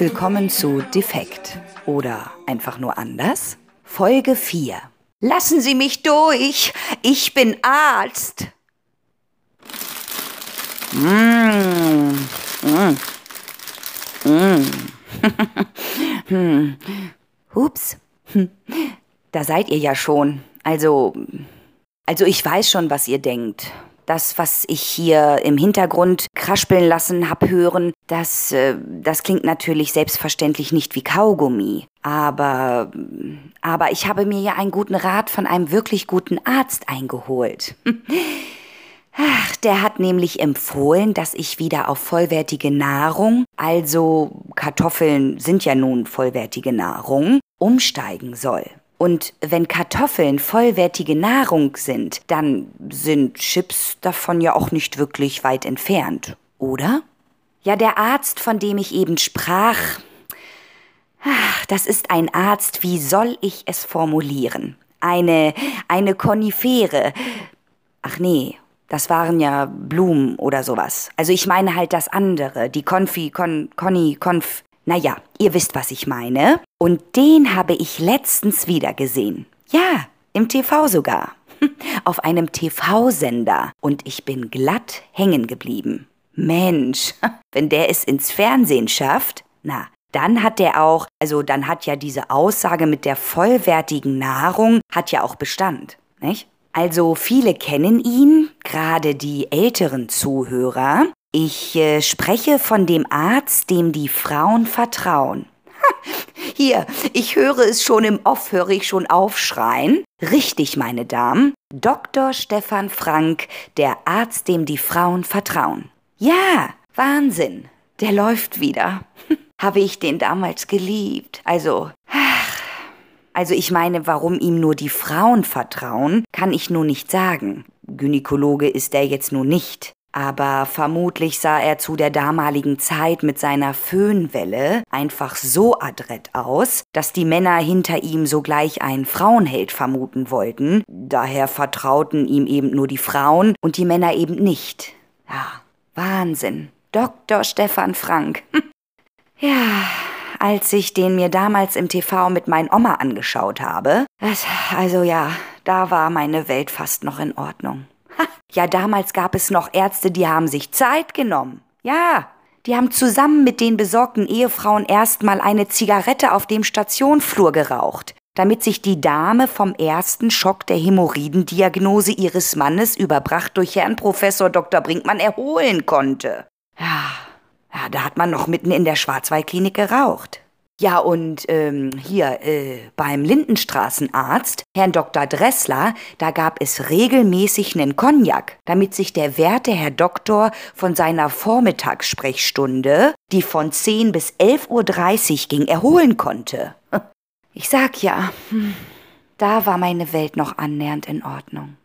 willkommen zu Defekt oder einfach nur anders. Folge 4. Lassen Sie mich durch, ich bin Arzt. Mm. Mm. Mm. hm. Ups. Hm. Da seid ihr ja schon. Also, also ich weiß schon, was ihr denkt. Das, was ich hier im Hintergrund kraspeln lassen hab hören, das, äh, das klingt natürlich selbstverständlich nicht wie Kaugummi. Aber, aber ich habe mir ja einen guten Rat von einem wirklich guten Arzt eingeholt. Ach, der hat nämlich empfohlen, dass ich wieder auf vollwertige Nahrung, also Kartoffeln sind ja nun vollwertige Nahrung, umsteigen soll. Und wenn Kartoffeln vollwertige Nahrung sind, dann sind Chips davon ja auch nicht wirklich weit entfernt, oder? Ja, der Arzt, von dem ich eben sprach, ach, das ist ein Arzt, wie soll ich es formulieren? Eine, eine Konifere. Ach nee, das waren ja Blumen oder sowas. Also ich meine halt das andere, die Konfi, Kon, Conny, Konf. Naja, ihr wisst, was ich meine. Und den habe ich letztens wieder gesehen. Ja, im TV sogar. Auf einem TV-Sender. Und ich bin glatt hängen geblieben. Mensch, wenn der es ins Fernsehen schafft, na, dann hat der auch, also dann hat ja diese Aussage mit der vollwertigen Nahrung, hat ja auch Bestand, nicht? Also viele kennen ihn, gerade die älteren Zuhörer. Ich äh, spreche von dem Arzt, dem die Frauen vertrauen. Ha, hier, ich höre es schon im Off, höre ich schon aufschreien. Richtig, meine Damen. Dr. Stefan Frank, der Arzt, dem die Frauen vertrauen. Ja, Wahnsinn. Der läuft wieder. Habe ich den damals geliebt. Also, ach, also ich meine, warum ihm nur die Frauen vertrauen, kann ich nur nicht sagen. Gynäkologe ist er jetzt nur nicht. Aber vermutlich sah er zu der damaligen Zeit mit seiner Föhnwelle einfach so adrett aus, dass die Männer hinter ihm sogleich einen Frauenheld vermuten wollten. Daher vertrauten ihm eben nur die Frauen und die Männer eben nicht. Ja, Wahnsinn. Dr. Stefan Frank. Ja, als ich den mir damals im TV mit meinen Oma angeschaut habe. Also ja, da war meine Welt fast noch in Ordnung. Ja, damals gab es noch Ärzte, die haben sich Zeit genommen. Ja, die haben zusammen mit den besorgten Ehefrauen erstmal eine Zigarette auf dem Stationflur geraucht, damit sich die Dame vom ersten Schock der Hämorrhoidendiagnose ihres Mannes überbracht durch Herrn Professor Dr. Brinkmann erholen konnte. Ja, ja, da hat man noch mitten in der Schwarzwaldklinik geraucht. Ja, und ähm, hier äh, beim Lindenstraßenarzt, Herrn Dr. Dressler, da gab es regelmäßig nen Cognac, damit sich der werte Herr Doktor von seiner Vormittagssprechstunde, die von 10 bis 11.30 Uhr ging, erholen konnte. Ich sag ja, hm, da war meine Welt noch annähernd in Ordnung.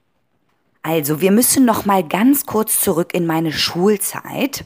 Also, wir müssen noch mal ganz kurz zurück in meine Schulzeit.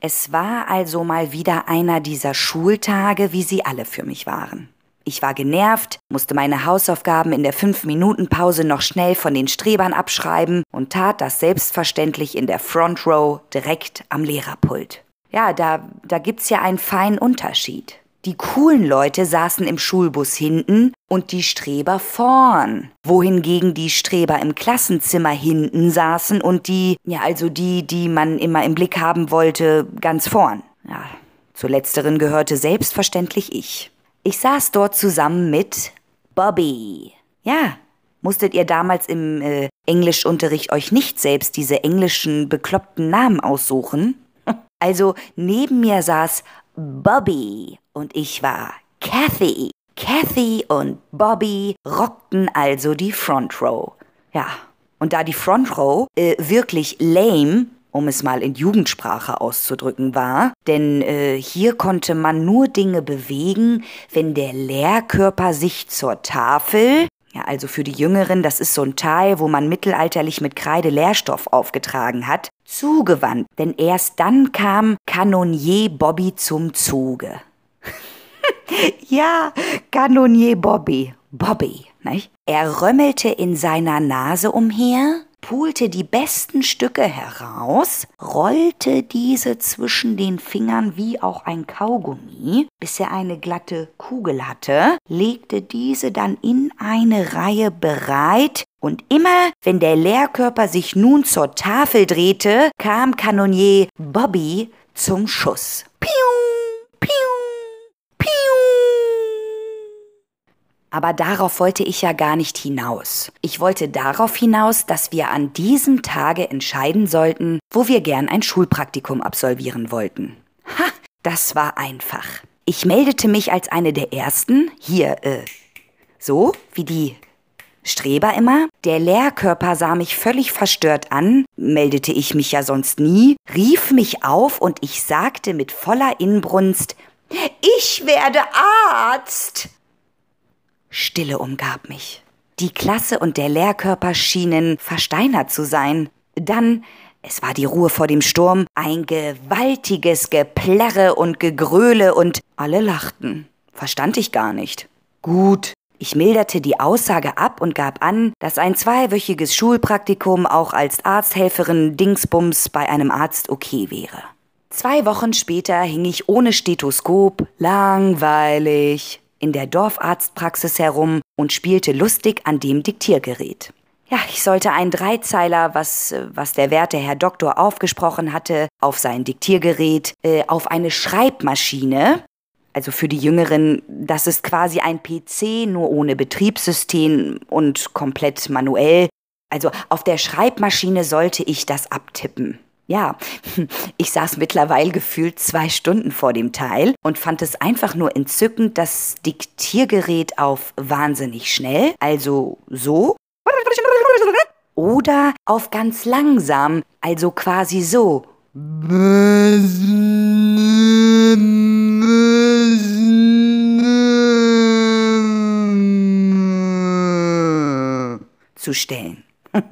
Es war also mal wieder einer dieser Schultage, wie sie alle für mich waren. Ich war genervt, musste meine Hausaufgaben in der 5-Minuten-Pause noch schnell von den Strebern abschreiben und tat das selbstverständlich in der Front Row direkt am Lehrerpult. Ja, da, da gibt's ja einen feinen Unterschied. Die coolen Leute saßen im Schulbus hinten und die Streber vorn. Wohingegen die Streber im Klassenzimmer hinten saßen und die, ja, also die, die man immer im Blick haben wollte, ganz vorn. Ja, zu letzteren gehörte selbstverständlich ich. Ich saß dort zusammen mit Bobby. Ja, musstet ihr damals im äh, Englischunterricht euch nicht selbst diese englischen bekloppten Namen aussuchen? Also neben mir saß Bobby und ich war Kathy. Kathy und Bobby rockten also die Front Row. Ja, und da die Front Row äh, wirklich lame, um es mal in Jugendsprache auszudrücken war, denn äh, hier konnte man nur Dinge bewegen, wenn der Lehrkörper sich zur Tafel, Ja, also für die Jüngeren, das ist so ein Teil, wo man mittelalterlich mit Kreide Lehrstoff aufgetragen hat, zugewandt. Denn erst dann kam Kanonier Bobby zum Zuge. ja, Kanonier Bobby. Bobby, nicht? Er römmelte in seiner Nase umher, pulte die besten Stücke heraus, rollte diese zwischen den Fingern wie auch ein Kaugummi, bis er eine glatte Kugel hatte, legte diese dann in eine Reihe bereit, und immer, wenn der Lehrkörper sich nun zur Tafel drehte, kam Kanonier Bobby zum Schuss. Piu, piu, piu. Aber darauf wollte ich ja gar nicht hinaus. Ich wollte darauf hinaus, dass wir an diesem Tage entscheiden sollten, wo wir gern ein Schulpraktikum absolvieren wollten. Ha, das war einfach. Ich meldete mich als eine der ersten, hier, äh, so wie die Streber immer. Der Lehrkörper sah mich völlig verstört an, meldete ich mich ja sonst nie, rief mich auf und ich sagte mit voller Inbrunst, ich werde Arzt. Stille umgab mich. Die Klasse und der Lehrkörper schienen versteinert zu sein. Dann, es war die Ruhe vor dem Sturm, ein gewaltiges Geplärre und Gegröle und alle lachten. Verstand ich gar nicht. Gut, ich milderte die Aussage ab und gab an, dass ein zweiwöchiges Schulpraktikum auch als Arzthelferin Dingsbums bei einem Arzt okay wäre. Zwei Wochen später hing ich ohne Stethoskop, langweilig, in der Dorfarztpraxis herum und spielte lustig an dem Diktiergerät. Ja, ich sollte einen Dreizeiler, was, was der werte Herr Doktor aufgesprochen hatte, auf sein Diktiergerät, äh, auf eine Schreibmaschine. Also für die Jüngeren, das ist quasi ein PC, nur ohne Betriebssystem und komplett manuell. Also auf der Schreibmaschine sollte ich das abtippen. Ja, ich saß mittlerweile gefühlt zwei Stunden vor dem Teil und fand es einfach nur entzückend, das Diktiergerät auf wahnsinnig schnell, also so, oder auf ganz langsam, also quasi so. Zu stellen.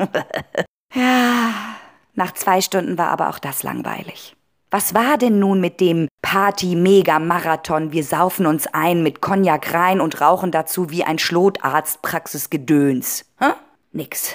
ja. Nach zwei Stunden war aber auch das langweilig. Was war denn nun mit dem Party-Mega-Marathon? Wir saufen uns ein mit Cognac rein und rauchen dazu wie ein Schlotarzt-Praxis-Gedöns. Hä? Nix.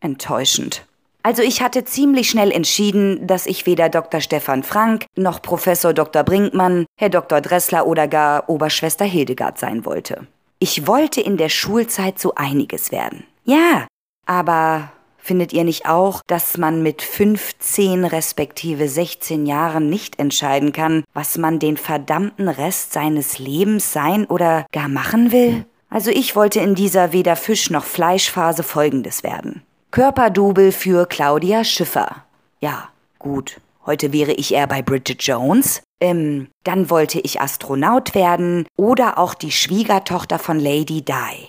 Enttäuschend. Also ich hatte ziemlich schnell entschieden, dass ich weder Dr. Stefan Frank noch Professor Dr. Brinkmann, Herr Dr. Dressler oder gar Oberschwester Hildegard sein wollte. Ich wollte in der Schulzeit so einiges werden. Ja, aber Findet ihr nicht auch, dass man mit 15 respektive 16 Jahren nicht entscheiden kann, was man den verdammten Rest seines Lebens sein oder gar machen will? Also ich wollte in dieser weder Fisch noch Fleischphase folgendes werden. Körperdouble für Claudia Schiffer. Ja, gut. Heute wäre ich eher bei Bridget Jones. Ähm, dann wollte ich Astronaut werden oder auch die Schwiegertochter von Lady Di.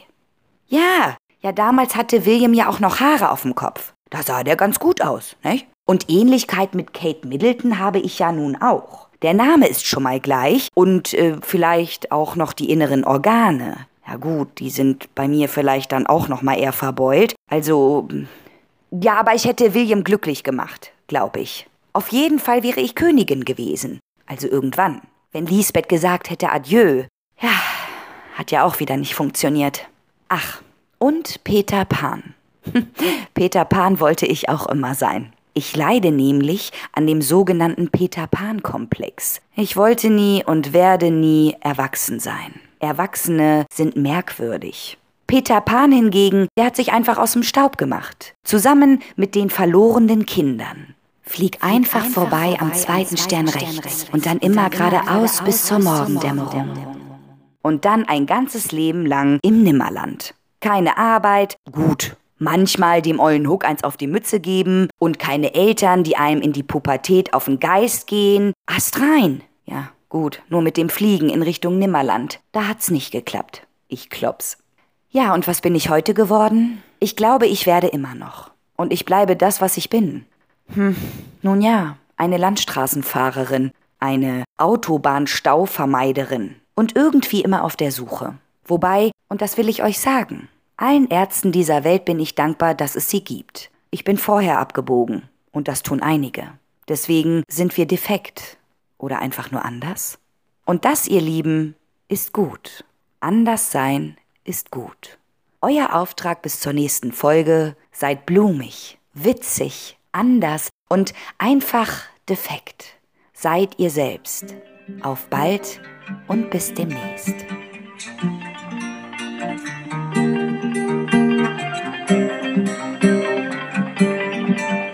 Ja, ja, damals hatte William ja auch noch Haare auf dem Kopf. Da sah der ganz gut aus, nicht? Und Ähnlichkeit mit Kate Middleton habe ich ja nun auch. Der Name ist schon mal gleich und äh, vielleicht auch noch die inneren Organe. Ja gut, die sind bei mir vielleicht dann auch noch mal eher verbeult. Also ja, aber ich hätte William glücklich gemacht, glaube ich. Auf jeden Fall wäre ich Königin gewesen. Also irgendwann. Wenn Lisbeth gesagt hätte Adieu. Ja, hat ja auch wieder nicht funktioniert. Ach, und Peter Pan. Peter Pan wollte ich auch immer sein. Ich leide nämlich an dem sogenannten Peter Pan-Komplex. Ich wollte nie und werde nie erwachsen sein. Erwachsene sind merkwürdig. Peter Pan hingegen, der hat sich einfach aus dem Staub gemacht. Zusammen mit den verlorenen Kindern. Flieg einfach, einfach vorbei, vorbei am zweiten Stern, Stern rechts, rechts und dann immer geradeaus bis zur Morgendämmerung. Und dann ein ganzes Leben lang im Nimmerland keine Arbeit, gut. Manchmal dem ollen Huck eins auf die Mütze geben und keine Eltern, die einem in die Pubertät auf den Geist gehen. Ast rein. Ja, gut, nur mit dem Fliegen in Richtung Nimmerland. Da hat's nicht geklappt. Ich klops. Ja, und was bin ich heute geworden? Ich glaube, ich werde immer noch. Und ich bleibe das, was ich bin. Hm, nun ja, eine Landstraßenfahrerin, eine Autobahnstauvermeiderin und irgendwie immer auf der Suche. Wobei, und das will ich euch sagen, Allen Ärzten dieser Welt bin ich dankbar, dass es sie gibt. Ich bin vorher abgebogen. Und das tun einige. Deswegen sind wir defekt oder einfach nur anders? Und das, ihr Lieben, ist gut. Anders sein ist gut. Euer Auftrag bis zur nächsten Folge, seid blumig, witzig, anders und einfach defekt. Seid ihr selbst. Auf bald und bis demnächst. thank you